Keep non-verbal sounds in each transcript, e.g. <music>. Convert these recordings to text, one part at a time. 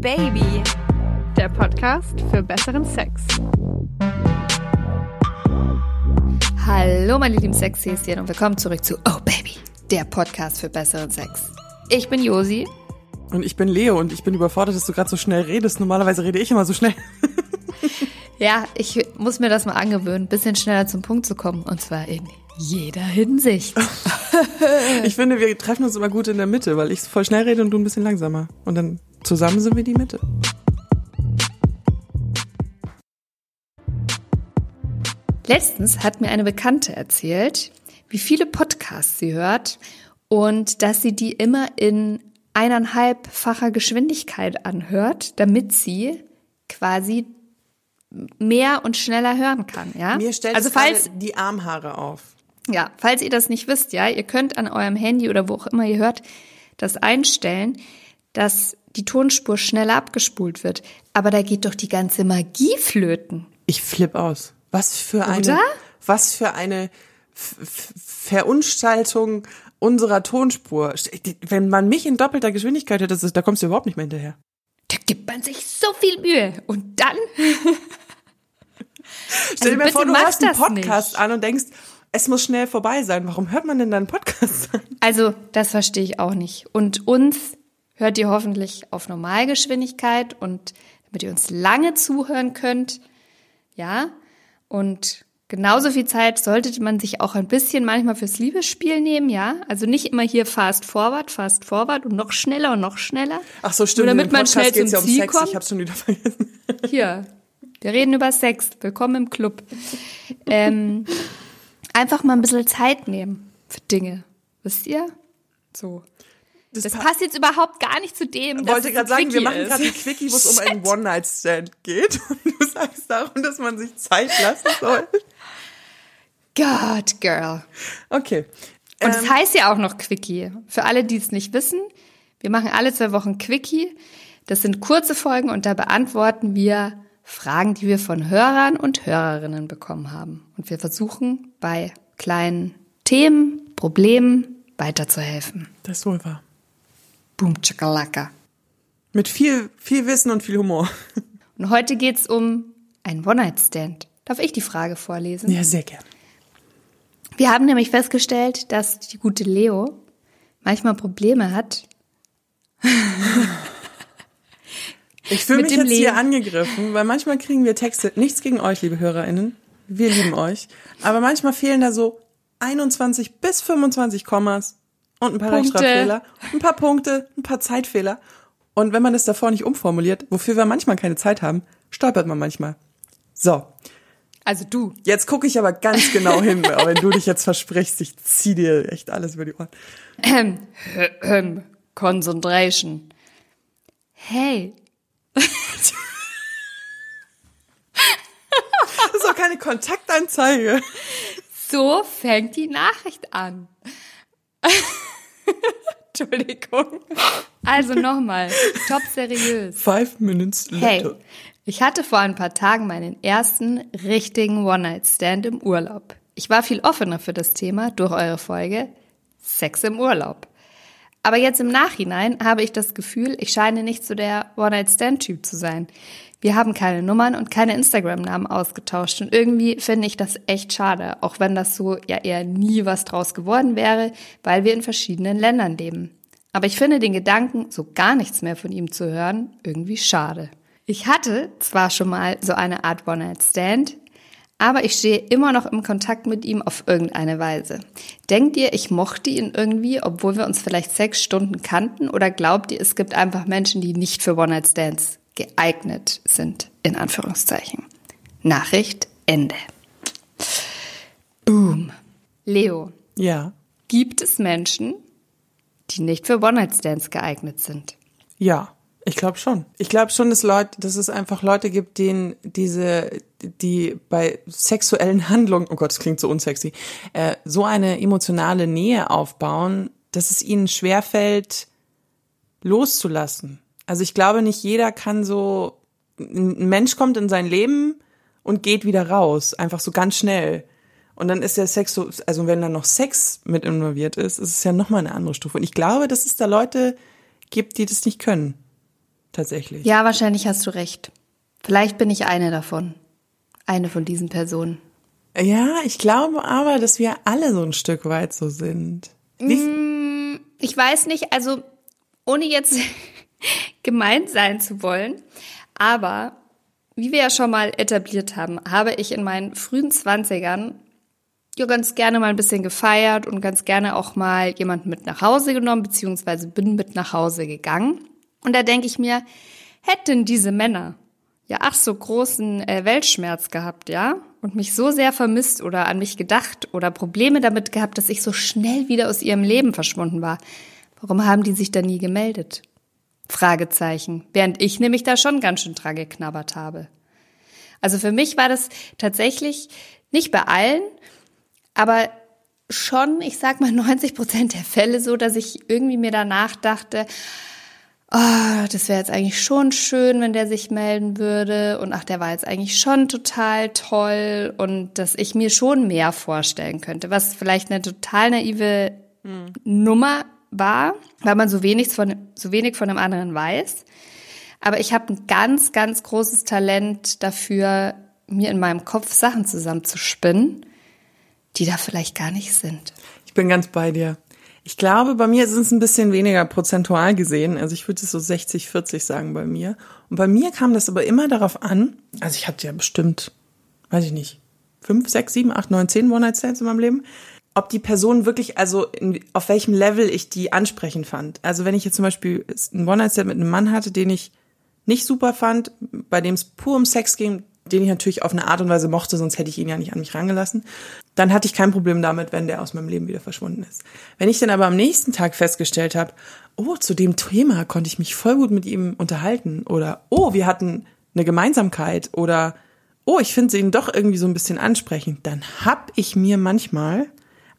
Baby, der Podcast für besseren Sex. Hallo meine lieben Sexhäschen und willkommen zurück zu Oh Baby, der Podcast für besseren Sex. Ich bin Josi. Und ich bin Leo und ich bin überfordert, dass du gerade so schnell redest. Normalerweise rede ich immer so schnell. <laughs> ja, ich muss mir das mal angewöhnen, ein bisschen schneller zum Punkt zu kommen. Und zwar in jeder Hinsicht. <laughs> ich finde, wir treffen uns immer gut in der Mitte, weil ich voll schnell rede und du ein bisschen langsamer. Und dann zusammen sind wir die Mitte. Letztens hat mir eine Bekannte erzählt, wie viele Podcasts sie hört und dass sie die immer in eineinhalbfacher Geschwindigkeit anhört, damit sie quasi mehr und schneller hören kann, ja? Mir stellt also falls die Armhaare auf. Ja, falls ihr das nicht wisst, ja, ihr könnt an eurem Handy oder wo auch immer ihr hört, das einstellen, dass die Tonspur schneller abgespult wird. Aber da geht doch die ganze Magie flöten. Ich flipp aus. Was für eine, oder? was für eine Verunstaltung unserer Tonspur. Wenn man mich in doppelter Geschwindigkeit hätte, da kommst du überhaupt nicht mehr hinterher. Da gibt man sich so viel Mühe. Und dann? <laughs> Stell dir also mal vor, du hörst einen Podcast nicht. an und denkst, es muss schnell vorbei sein. Warum hört man denn dann Podcast an? Also, das verstehe ich auch nicht. Und uns hört ihr hoffentlich auf Normalgeschwindigkeit und damit ihr uns lange zuhören könnt. Ja. Und genauso viel Zeit sollte man sich auch ein bisschen manchmal fürs Liebesspiel nehmen, ja? Also nicht immer hier fast forward, fast forward und noch schneller und noch schneller. Ach so, stimmt. Nur damit man schnell zum ja um Ziel Sex. kommt. Ich hab's schon wieder vergessen. <laughs> Hier, wir reden über Sex. Willkommen im Club. Ähm, einfach mal ein bisschen Zeit nehmen für Dinge. Wisst ihr? So. Das, das passt jetzt überhaupt gar nicht zu dem. Ich wollte gerade sagen, wir machen gerade ein Quickie, wo es um <laughs> einen One-Night-Stand geht. <laughs> Und du sagst darum, dass man sich Zeit lassen soll. God, Girl. Okay. Und es ähm, heißt ja auch noch Quickie. Für alle, die es nicht wissen, wir machen alle zwei Wochen Quickie. Das sind kurze Folgen und da beantworten wir Fragen, die wir von Hörern und Hörerinnen bekommen haben. Und wir versuchen bei kleinen Themen, Problemen weiterzuhelfen. Das ist wohl wahr. Boom, Chakalaka. Mit viel, viel Wissen und viel Humor. Und heute geht's um ein One-Night-Stand. Darf ich die Frage vorlesen? Ja, sehr gern. Wir haben nämlich festgestellt, dass die gute Leo manchmal Probleme hat. ich fühle mich jetzt Leben. hier angegriffen, weil manchmal kriegen wir Texte, nichts gegen euch, liebe HörerInnen, wir lieben euch, aber manchmal fehlen da so 21 bis 25 Kommas und ein paar Punkte. Rechtschreibfehler, ein paar Punkte, ein paar Zeitfehler. Und wenn man das davor nicht umformuliert, wofür wir manchmal keine Zeit haben, stolpert man manchmal. So. Also du. Jetzt gucke ich aber ganz genau hin, wenn du dich jetzt versprichst, ich zieh dir echt alles über die Ohren. Ähm, ähm, Concentration. Hey. das ist doch keine Kontaktanzeige. So fängt die Nachricht an. <laughs> Entschuldigung. Also nochmal, top seriös. Five minutes later. Hey, ich hatte vor ein paar Tagen meinen ersten richtigen One-Night-Stand im Urlaub. Ich war viel offener für das Thema durch eure Folge Sex im Urlaub. Aber jetzt im Nachhinein habe ich das Gefühl, ich scheine nicht so der One-Night-Stand-Typ zu sein. Wir haben keine Nummern und keine Instagram-Namen ausgetauscht und irgendwie finde ich das echt schade, auch wenn das so ja eher nie was draus geworden wäre, weil wir in verschiedenen Ländern leben. Aber ich finde den Gedanken, so gar nichts mehr von ihm zu hören, irgendwie schade. Ich hatte zwar schon mal so eine Art One-Night-Stand, aber ich stehe immer noch im Kontakt mit ihm auf irgendeine Weise. Denkt ihr, ich mochte ihn irgendwie, obwohl wir uns vielleicht sechs Stunden kannten? Oder glaubt ihr, es gibt einfach Menschen, die nicht für One-Night-Stands geeignet sind? In Anführungszeichen. Nachricht Ende. Boom. Leo. Ja. Gibt es Menschen, die nicht für One-Night-Stands geeignet sind? Ja. Ich glaube schon. Ich glaube schon, dass Leute, dass es einfach Leute gibt, denen diese, die bei sexuellen Handlungen, oh Gott, das klingt so unsexy, äh, so eine emotionale Nähe aufbauen, dass es ihnen schwerfällt, loszulassen. Also ich glaube, nicht jeder kann so, ein Mensch kommt in sein Leben und geht wieder raus, einfach so ganz schnell. Und dann ist der Sex so, also wenn dann noch Sex mit involviert ist, ist es ja nochmal eine andere Stufe. Und ich glaube, dass es da Leute gibt, die das nicht können tatsächlich. Ja, wahrscheinlich hast du recht. Vielleicht bin ich eine davon. Eine von diesen Personen. Ja, ich glaube aber, dass wir alle so ein Stück weit so sind. Wie, Ich weiß nicht, also ohne jetzt <laughs> gemeint sein zu wollen, aber wie wir ja schon mal etabliert haben, habe ich in meinen frühen Zwanzigern ja ganz gerne mal ein bisschen gefeiert und ganz gerne auch mal jemanden mit nach Hause genommen, beziehungsweise bin mit nach Hause gegangen. Und da denke ich mir, hätten diese Männer ja ach so großen äh, Weltschmerz gehabt, ja, und mich so sehr vermisst oder an mich gedacht oder Probleme damit gehabt, dass ich so schnell wieder aus ihrem Leben verschwunden war, warum haben die sich da nie gemeldet? Fragezeichen. Während ich nämlich da schon ganz schön dran geknabbert habe. Also für mich war das tatsächlich nicht bei allen, aber schon, ich sag mal <laughs> 90 Prozent der Fälle so, dass ich irgendwie mir danach dachte, oh, das wäre jetzt eigentlich schon schön, wenn der sich melden würde und ach, der war jetzt eigentlich schon total toll und dass ich mir schon mehr vorstellen könnte, was vielleicht eine total naive Hm. Nummer war, weil man so wenig von so wenig von dem anderen weiß. Aber ich habe ein ganz, ganz großes Talent dafür, mir in meinem Kopf Sachen zusammenzuspinnen, die da vielleicht gar nicht sind. ich bin ganz bei dir. Ich glaube, bei mir ist es ein bisschen weniger prozentual gesehen. Also ich würde es so 60, 40 sagen bei mir. Und bei mir kam das aber immer darauf an, also ich hatte ja bestimmt, weiß ich nicht, fünf, sechs, sieben, acht, neun, zehn One-Night-Stands in meinem Leben, ob die Person wirklich, also in, auf welchem Level ich die ansprechend fand. Also wenn ich jetzt zum Beispiel einen One-Night-Stand mit einem Mann hatte, den ich nicht super fand, bei dem es pur um Sex ging, den ich natürlich auf eine Art und Weise mochte, sonst hätte ich ihn ja nicht an mich rangelassen, dann hatte ich kein Problem damit, wenn der aus meinem Leben wieder verschwunden ist. Wenn ich dann aber am nächsten Tag festgestellt habe, oh, zu dem Thema konnte ich mich voll gut mit ihm unterhalten oder oh, wir hatten eine Gemeinsamkeit oder oh, ich finde ihn doch irgendwie so ein bisschen ansprechend, dann hab ich mir manchmal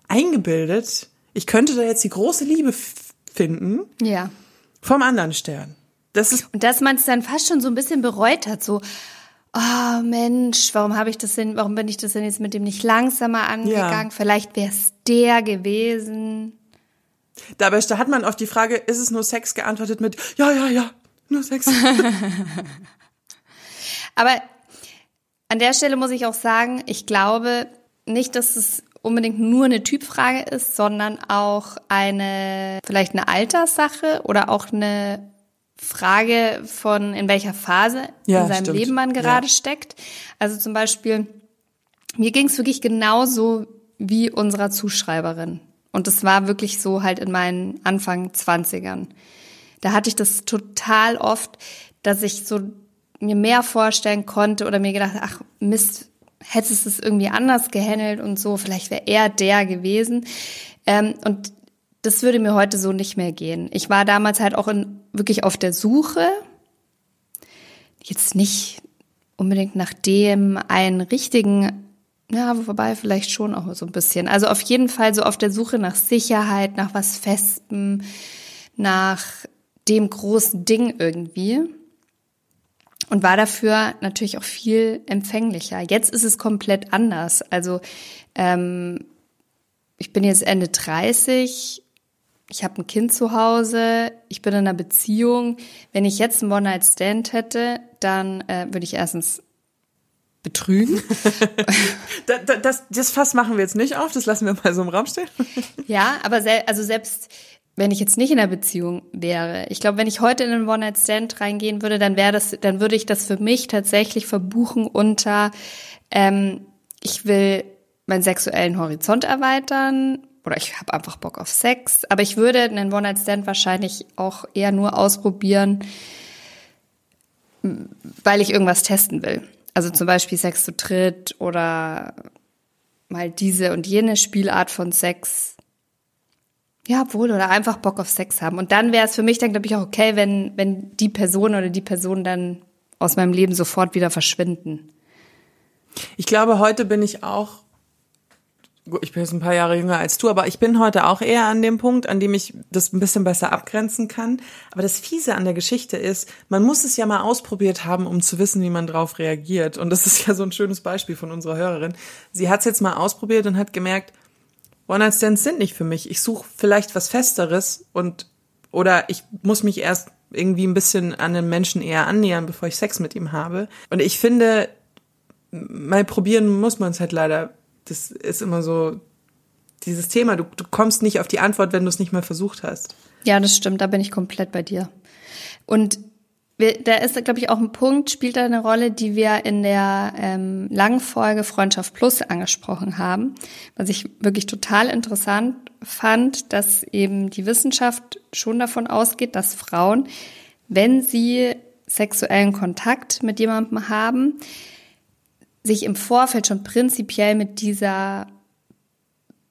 eingebildet, ich könnte da jetzt die große Liebe finden Ja. vom anderen Stern. Das ist Und dass man es dann fast schon so ein bisschen bereut hat, so, oh Mensch, warum habe ich das denn, warum bin ich das denn jetzt mit dem nicht langsamer angegangen? Vielleicht wäre es der gewesen. Dabei hat man auf die Frage, ist es nur Sex, geantwortet mit, ja, ja, ja, nur Sex. <laughs> Aber an der Stelle muss ich auch sagen, ich glaube nicht, dass es unbedingt nur eine Typfrage ist, sondern auch eine, vielleicht eine Alterssache oder auch eine Frage von, in welcher Phase Ja, in seinem stimmt. Leben man gerade Ja. steckt. Also zum Beispiel, mir ging es wirklich genauso wie unserer Zuschreiberin. Und das war wirklich so halt in meinen Anfang 20ern. Da hatte ich das total oft, dass ich so mir mehr vorstellen konnte oder mir gedacht, ach Mist, hättest es irgendwie anders gehandelt und so, vielleicht wäre er der gewesen. Ähm, und das würde mir heute so nicht mehr gehen. Ich war damals halt auch in, wirklich auf der Suche, jetzt nicht unbedingt nach dem einen richtigen, ja, wobei vielleicht schon auch so ein bisschen. Also auf jeden Fall so auf der Suche nach Sicherheit, nach was Festem, nach dem großen Ding irgendwie. Und war dafür natürlich auch viel empfänglicher. Jetzt ist es komplett anders. Also ähm, ich bin jetzt Ende 30, ich habe ein Kind zu Hause, ich bin in einer Beziehung. Wenn ich jetzt einen One-Night-Stand hätte, dann äh, würde ich erstens betrügen. <laughs> Da- da- das, das Fass machen wir jetzt nicht auf, das lassen wir mal so im Raum stehen. Ja, aber sel also selbst wenn ich jetzt nicht in einer Beziehung wäre, ich glaube, wenn ich heute in einen One-Night-Stand reingehen würde, dann wäre das, dann würde ich das für mich tatsächlich verbuchen unter, ähm, ich will meinen sexuellen Horizont erweitern oder ich habe einfach Bock auf Sex, aber ich würde einen One-Night-Stand wahrscheinlich auch eher nur ausprobieren, weil ich irgendwas testen will. Also zum Beispiel Sex zu dritt oder mal diese und jene Spielart von Sex. Ja, wohl, oder einfach Bock auf Sex haben. Und dann wäre es für mich dann, glaube ich, auch okay, wenn, wenn die Person oder die Person dann aus meinem Leben sofort wieder verschwinden. Ich glaube, heute bin ich auch, ich bin jetzt ein paar Jahre jünger als du, aber ich bin heute auch eher an dem Punkt, an dem ich das ein bisschen besser abgrenzen kann. Aber das Fiese an der Geschichte ist, man muss es ja mal ausprobiert haben, um zu wissen, wie man drauf reagiert. Und das ist ja so ein schönes Beispiel von unserer Hörerin. Sie hat es jetzt mal ausprobiert und hat gemerkt, One-Night-Stands sind nicht für mich. Ich suche vielleicht was Festeres und oder ich muss mich erst irgendwie ein bisschen an den Menschen eher annähern, bevor ich Sex mit ihm habe. Und ich finde, mal probieren muss man es halt leider. Das ist immer so dieses Thema. Du, du kommst nicht auf die Antwort, wenn du es nicht mal versucht hast. Ja, das stimmt. Da bin ich komplett bei dir. Und wir, da ist, glaube ich, auch ein Punkt, spielt da eine Rolle, die wir in der ähm, langen Folge Freundschaft Plus angesprochen haben, was ich wirklich total interessant fand, dass eben die Wissenschaft schon davon ausgeht, dass Frauen, wenn sie sexuellen Kontakt mit jemandem haben, sich im Vorfeld schon prinzipiell mit dieser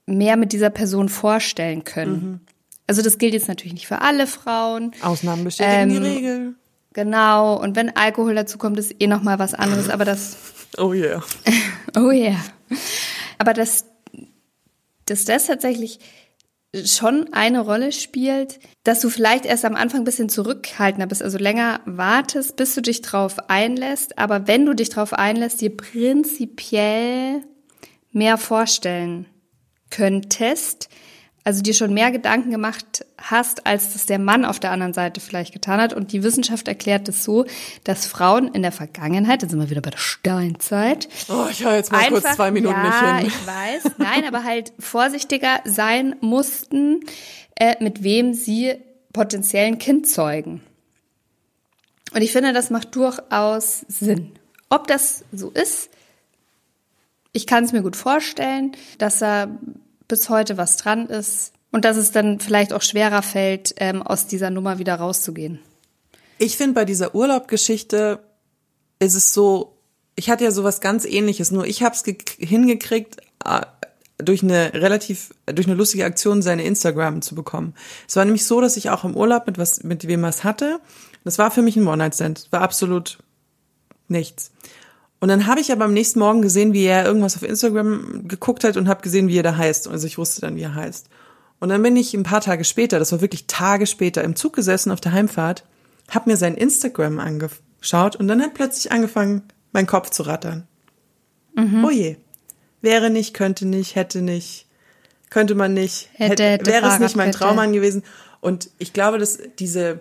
mehr mit dieser Person vorstellen können. Mhm. Also das gilt jetzt natürlich nicht für alle Frauen. Ausnahmen bestätigen ähm, die Regel. Genau. Und wenn Alkohol dazu kommt, ist eh noch mal was anderes. Aber das. <laughs> Oh yeah. <laughs> oh yeah. Aber dass, dass das tatsächlich schon eine Rolle spielt, dass du vielleicht erst am Anfang ein bisschen zurückhaltender bist, also länger wartest, bis du dich drauf einlässt. Aber wenn du dich drauf einlässt, dir prinzipiell mehr vorstellen könntest, also dir schon mehr Gedanken gemacht hast, als das der Mann auf der anderen Seite vielleicht getan hat. Und die Wissenschaft erklärt es so, dass Frauen in der Vergangenheit, jetzt sind wir wieder bei der Steinzeit. Oh, ich höre jetzt mal einfach, kurz zwei Minuten ja, nicht hin. ich weiß. Nein, aber halt vorsichtiger sein mussten, äh, mit wem sie potenziell ein Kind zeugen. Und ich finde, das macht durchaus Sinn. Ob das so ist, ich kann es mir gut vorstellen, dass er bis heute was dran ist und dass es dann vielleicht auch schwerer fällt, ähm, aus dieser Nummer wieder rauszugehen. Ich finde, bei dieser Urlaubgeschichte ist es so, ich hatte ja sowas ganz ähnliches, nur ich habe es hingekriegt, äh, durch eine relativ, durch eine lustige Aktion seine Instagram zu bekommen. Es war nämlich so, dass ich auch im Urlaub mit was, mit wem was hatte. Das war für mich ein One-Night-Stand. War absolut nichts. Und dann habe ich aber am nächsten Morgen gesehen, wie er irgendwas auf Instagram geguckt hat und habe gesehen, wie er da heißt. Also ich wusste dann, wie er heißt. Und dann bin ich ein paar Tage später, das war wirklich Tage später, im Zug gesessen auf der Heimfahrt, habe mir sein Instagram angeschaut und dann hat plötzlich angefangen, mein Kopf zu rattern. Mhm. Oh je. Wäre nicht, könnte nicht, hätte nicht, könnte man nicht, hätte, hätte, wäre es nicht mein Traummann gewesen. Und ich glaube, dass diese,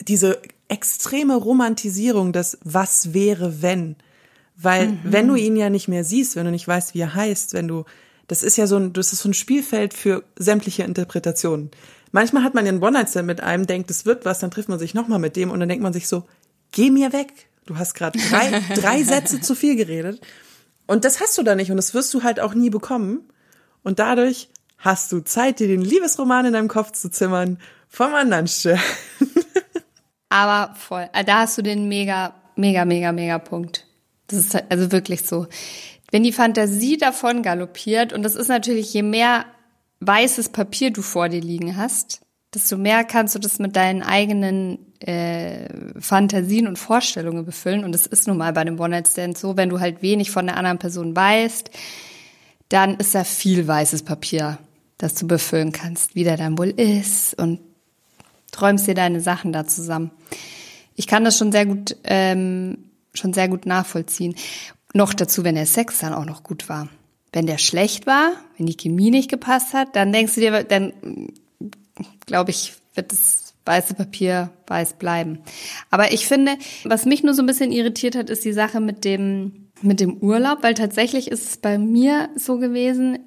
diese extreme Romantisierung des Was wäre wenn. Weil mhm. wenn du ihn ja nicht mehr siehst, wenn du nicht weißt, wie er heißt, wenn du, das ist ja so ein, das ist so ein Spielfeld für sämtliche Interpretationen. Manchmal hat man ja einen One-Night-Stand mit einem, denkt, es wird was, dann trifft man sich nochmal mit dem und dann denkt man sich so, geh mir weg. Du hast gerade drei, <laughs> drei Sätze zu viel geredet. Und das hast du da nicht und das wirst du halt auch nie bekommen. Und dadurch hast du Zeit, dir den Liebesroman in deinem Kopf zu zimmern vom anderen Stern. Aber voll. Äh, da hast du den mega, mega, mega, mega Punkt. Das ist also wirklich so. Wenn die Fantasie davon galoppiert, und das ist natürlich, je mehr weißes Papier du vor dir liegen hast, desto mehr kannst du das mit deinen eigenen äh, Fantasien und Vorstellungen befüllen. Und das ist nun mal bei einem One-Night-Stand so, wenn du halt wenig von der anderen Person weißt, dann ist da viel weißes Papier, das du befüllen kannst, wie der dann wohl ist und träumst dir deine Sachen da zusammen. Ich kann das schon sehr gut, ähm, schon sehr gut nachvollziehen. Noch dazu, wenn der Sex dann auch noch gut war. Wenn der schlecht war, wenn die Chemie nicht gepasst hat, dann denkst du dir, dann glaube ich, wird das weiße Papier weiß bleiben. Aber ich finde, was mich nur so ein bisschen irritiert hat, ist die Sache mit dem, mit dem Urlaub, weil tatsächlich ist es bei mir so gewesen,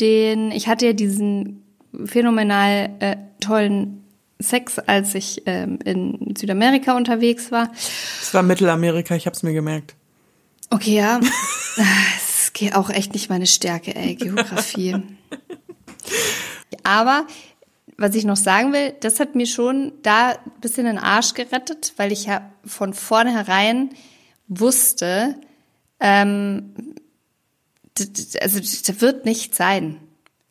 den, ich hatte ja diesen phänomenal äh, tollen Sex, als ich ähm, in Südamerika unterwegs war. Es war Mittelamerika, ich habe es mir gemerkt. Okay, ja. <laughs> Es geht auch echt nicht meine Stärke, ey, Geografie. Aber was ich noch sagen will, das hat mir schon da ein bisschen den Arsch gerettet, weil ich ja von vornherein wusste, ähm, also das wird nicht sein.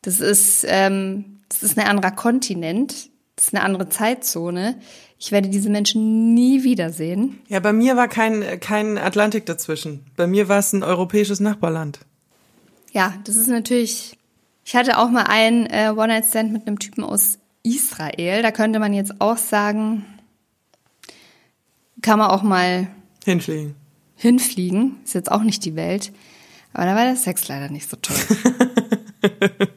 Das ist, ähm, das ist ein anderer Kontinent. Das ist eine andere Zeitzone. Ich werde diese Menschen nie wiedersehen. Ja, bei mir war kein, kein Atlantik dazwischen. Bei mir war es ein europäisches Nachbarland. Ja, das ist natürlich. Ich hatte auch mal einen äh, One-Night-Stand mit einem Typen aus Israel. Da könnte man jetzt auch sagen, kann man auch mal hinfliegen. Hinfliegen. Ist jetzt auch nicht die Welt. Aber da war der Sex leider nicht so toll. <laughs>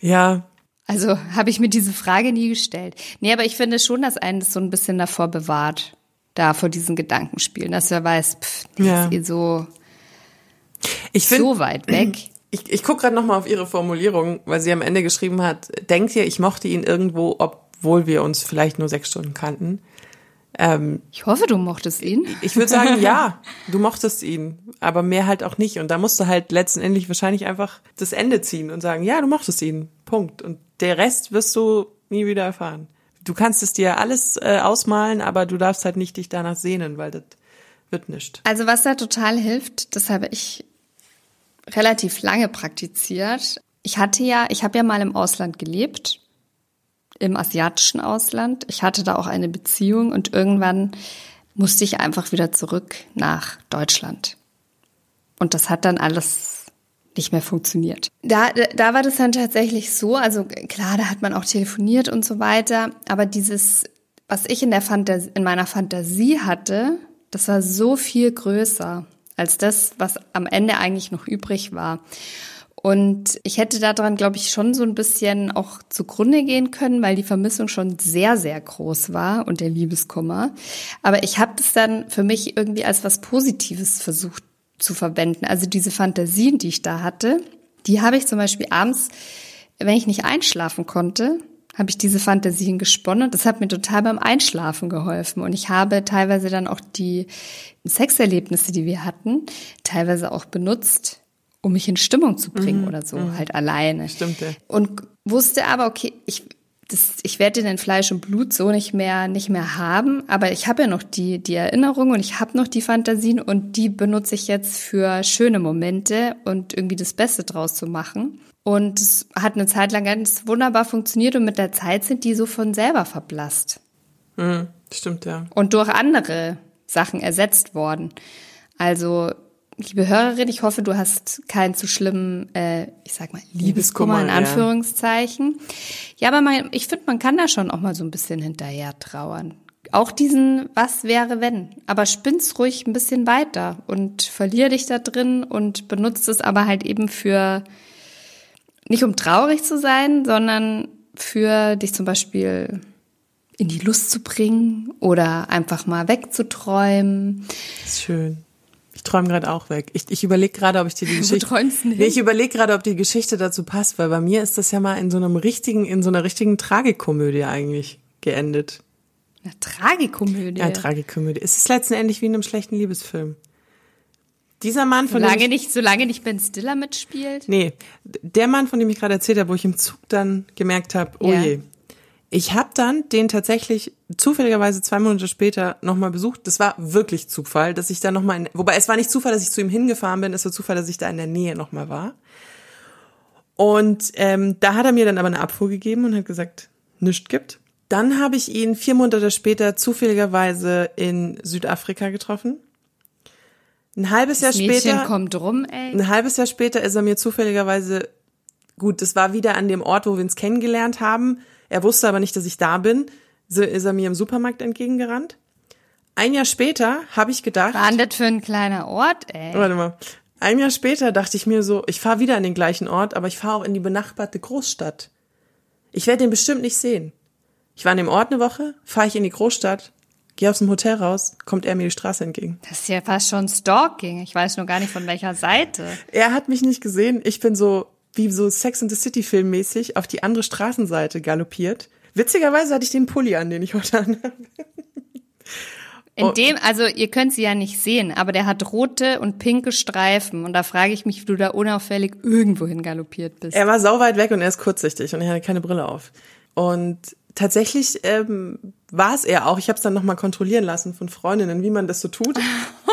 ja, Also habe ich mir diese Frage nie gestellt. Nee, aber ich finde schon, dass einen das so ein bisschen davor bewahrt, da vor diesen Gedankenspielen, dass er weiß, pff, die Ja. ist eh so, Ich find, so weit weg. <clears throat> Ich, ich gucke gerade noch mal auf ihre Formulierung, weil sie am Ende geschrieben hat, denkt ihr, ich mochte ihn irgendwo, obwohl wir uns vielleicht nur sechs Stunden kannten? Ähm, Ich hoffe, du mochtest ihn. ich würde sagen, <laughs> ja, du mochtest ihn, aber mehr halt auch nicht. Und da musst du halt letztendlich wahrscheinlich einfach das Ende ziehen und sagen, ja, du mochtest ihn, Punkt. Und der Rest wirst du nie wieder erfahren. Du kannst es dir alles äh, ausmalen, aber du darfst halt nicht dich danach sehnen, weil das wird nicht. Also was da total hilft, das habe ich relativ lange praktiziert. Ich hatte ja, ich habe ja mal im Ausland gelebt, im asiatischen Ausland. Ich hatte da auch eine Beziehung und irgendwann musste ich einfach wieder zurück nach Deutschland. Und das hat dann alles nicht mehr funktioniert. Da, da war das dann tatsächlich so, also klar, da hat man auch telefoniert und so weiter, aber dieses, was ich in der Fantasie, in meiner Fantasie hatte, das war so viel größer als das, was am Ende eigentlich noch übrig war. Und ich hätte daran, glaube ich, schon so ein bisschen auch zugrunde gehen können, weil die Vermissung schon sehr, sehr groß war und der Liebeskummer. Aber ich habe das dann für mich irgendwie als was Positives versucht zu verwenden. Also diese Fantasien, die ich da hatte, die habe ich zum Beispiel abends, wenn ich nicht einschlafen konnte, habe ich diese Fantasien gesponnen und das hat mir total beim Einschlafen geholfen. Und ich habe teilweise dann auch die Sexerlebnisse, die wir hatten, teilweise auch benutzt, um mich in Stimmung zu bringen oder so, halt alleine. Stimmt, ja. Und wusste aber, okay, ich, das, ich werde den in Fleisch und Blut so nicht mehr, nicht mehr haben, aber ich habe ja noch die, die Erinnerung und ich habe noch die Fantasien und die benutze ich jetzt für schöne Momente und irgendwie das Beste draus zu machen. Und es hat eine Zeit lang ganz wunderbar funktioniert und mit der Zeit sind die so von selber verblasst Mhm, stimmt, ja. und durch andere Sachen ersetzt worden. Also, liebe Hörerin, ich hoffe, du hast keinen zu schlimmen, äh, ich sag mal, Liebeskummer in ja. Anführungszeichen. Ja, aber man, ich finde, man kann da schon auch mal so ein bisschen hinterher trauern. Auch diesen Was wäre wenn. Aber spinn's ruhig ein bisschen weiter und verlier dich da drin und benutzt es aber halt eben für, nicht um traurig zu sein, sondern für dich zum Beispiel in die Lust zu bringen oder einfach mal wegzuträumen. Ist schön. Ich träume gerade auch weg. Ich, ich überlege gerade, ob ich dir die Geschichte. träumst du denn nee, ich überlege gerade, ob die Geschichte dazu passt, weil bei mir ist das ja mal in so einem richtigen, in so einer richtigen Tragikomödie eigentlich geendet. Eine Tragikomödie. Ja, Tragikomödie. Es ist letztendlich wie in einem schlechten Liebesfilm. Dieser Mann, von dem solange ich, nicht, solange nicht Ben Stiller mitspielt. Nee, der Mann, von dem ich gerade erzählt habe, wo ich im Zug dann gemerkt habe, oh Ja. je. Ich habe dann den tatsächlich zufälligerweise zwei Monate später nochmal besucht. Das war wirklich Zufall, dass ich da nochmal, in, wobei es war nicht Zufall, dass ich zu ihm hingefahren bin, es war Zufall, dass ich da in der Nähe nochmal war. Und ähm, da hat er mir dann aber eine Abfuhr gegeben und hat gesagt, nichts gibt. Dann habe ich ihn vier Monate später zufälligerweise in Südafrika getroffen. Ein halbes Jahr Das Mädchen später. kommt rum, ey. Ein halbes Jahr später ist er mir zufälligerweise, gut, das war wieder an dem Ort, wo wir uns kennengelernt haben. Er wusste aber nicht, dass ich da bin. So ist er mir im Supermarkt entgegengerannt. Ein Jahr später habe ich gedacht, war das für ein kleiner Ort, ey? warte mal, ein Jahr später dachte ich mir so, ich fahre wieder an den gleichen Ort, aber ich fahre auch in die benachbarte Großstadt. Ich werde den bestimmt nicht sehen. Ich war an dem Ort eine Woche, fahre ich in die Großstadt, gehe aus dem Hotel raus, kommt er mir die Straße entgegen. Das ist ja fast schon Stalking. Ich weiß nur gar nicht von welcher Seite. Er hat mich nicht gesehen. Ich bin so wie so Sex and the City filmmäßig auf die andere Straßenseite galoppiert. Witzigerweise hatte ich den Pulli an, den ich heute an. In dem, also ihr könnt sie ja nicht sehen, aber der hat rote und pinke Streifen. Und da frage ich mich, wie du da unauffällig irgendwo hin galoppiert bist. Er war sauweit weg und er ist kurzsichtig und er hatte keine Brille auf. Und tatsächlich ähm, war es er auch. Ich habe es dann nochmal kontrollieren lassen von Freundinnen, wie man das so tut.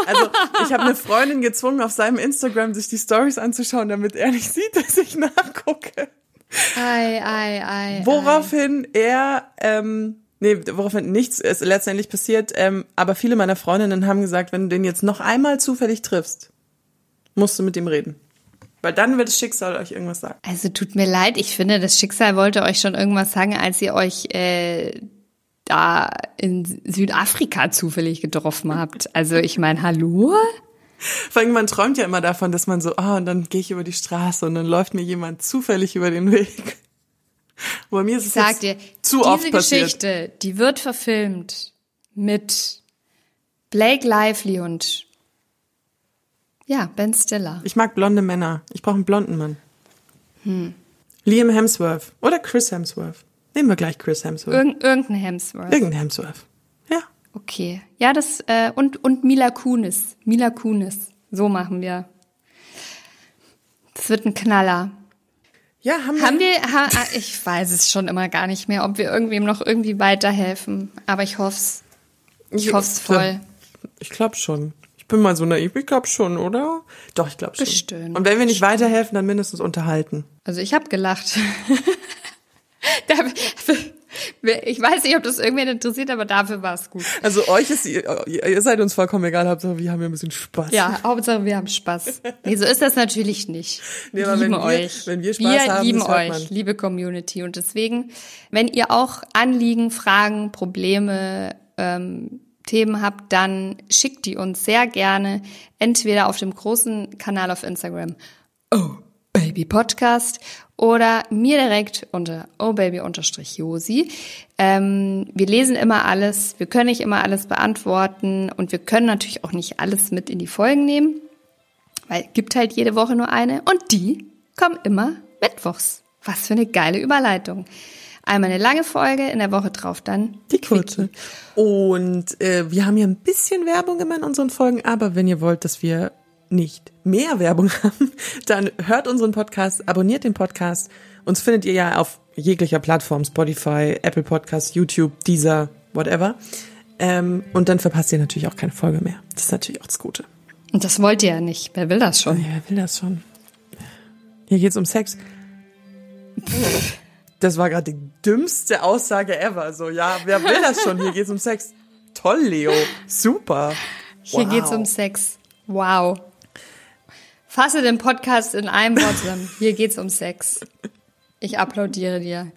Also ich habe eine Freundin gezwungen, auf seinem Instagram sich die Stories anzuschauen, damit er nicht sieht, dass ich nachgucke. Ei, ei, ei. Woraufhin er, ähm, nee, woraufhin nichts ist letztendlich passiert, ähm, aber viele meiner Freundinnen haben gesagt, wenn du den jetzt noch einmal zufällig triffst, musst du mit ihm reden. Weil dann wird das Schicksal euch irgendwas sagen. Also tut mir leid, ich finde, das Schicksal wollte euch schon irgendwas sagen, als ihr euch äh, da in Südafrika zufällig getroffen habt. Also ich meine, hallo? Vor allem, man träumt ja immer davon, dass man so, ah, und dann gehe ich über die Straße und dann läuft mir jemand zufällig über den Weg. Bei mir ist es jetzt dir, zu diese oft passiert. Geschichte, die wird verfilmt mit Blake Lively und ja, Ben Stiller. Ich mag blonde Männer. Ich brauche einen blonden Mann. Hm. Liam Hemsworth oder Chris Hemsworth. Nehmen wir gleich Chris Hemsworth. Irgend, irgendein Hemsworth. Irgendein Hemsworth. Ja. Okay. Ja, das, äh, und, und Mila Kunis. Mila Kunis. So machen wir. Das wird ein Knaller. Ja, haben, Haben wir. wir, ha, ah, ich weiß es schon immer gar nicht mehr, ob wir irgendwem noch irgendwie weiterhelfen. Aber ich hoff's. Ich hoff's voll. Ich glaube schon. Ich bin mal so naiv. Ich glaube schon, oder? Doch, ich glaube schon. Bestimmt, Und wenn wir nicht weiterhelfen, dann mindestens unterhalten. Also ich habe gelacht. <laughs> <laughs> Ich weiß nicht, ob das irgendwen interessiert, aber dafür war es gut. Also euch ist, ihr, seid uns vollkommen egal. Hauptsache, wir haben hier ein bisschen Spaß. Ja, Hauptsache wir haben Spaß. Nee, so ist das natürlich nicht. Nee, Wir aber lieben wenn wir- euch. wenn wir Spaß wir haben, lieben euch, liebe Community. Und deswegen, wenn ihr auch Anliegen, Fragen, Probleme, ähm, Themen habt, dann schickt die uns sehr gerne entweder auf dem großen Kanal auf Instagram Oh Baby Podcast oder mir direkt unter ohbaby-josi. Ähm, wir lesen immer alles, wir können nicht immer alles beantworten und wir können natürlich auch nicht alles mit in die Folgen nehmen, weil gibt halt jede Woche nur eine und die kommen immer mittwochs. Was für eine geile Überleitung. Einmal eine lange Folge, in der Woche drauf dann Die kurze. Und äh, wir haben hier ein bisschen Werbung immer in unseren Folgen, aber wenn ihr wollt, dass wir nicht mehr Werbung <laughs> haben, dann hört unseren Podcast, abonniert den Podcast. Uns findet ihr ja auf jeglicher Plattform, Spotify, Apple Podcasts, YouTube, Deezer, whatever. Ähm, und dann verpasst ihr natürlich auch keine Folge mehr. Das ist natürlich auch das Gute. Und das wollt ihr ja nicht. Wer will das schon? Ja, wer will das schon? Hier geht's um Sex. Das war gerade die dümmste Aussage ever. So, ja, wer will das schon? Hier geht's um Sex. Toll, Leo. Super. Hier Wow. geht's um Sex. Wow. Fasse den Podcast in einem Wort zusammen. Hier geht's um Sex. Ich applaudiere dir.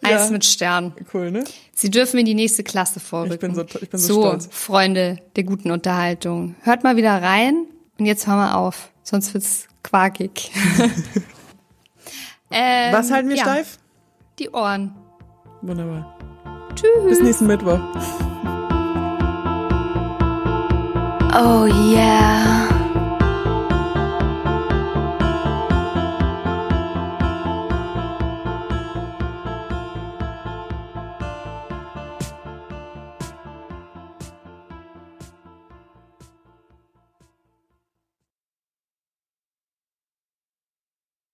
Eins Ja. mit Stern. Cool, ne? Sie dürfen in die nächste Klasse vorrücken. Ich bin so- ich bin so stolz. Freunde der guten Unterhaltung. Hört mal wieder rein und jetzt hören wir auf, sonst wird's quakig. <laughs> ähm, Was halten wir ja, steif? Die Ohren. Wunderbar. Tschüss. Bis nächsten Mittwoch. Oh yeah.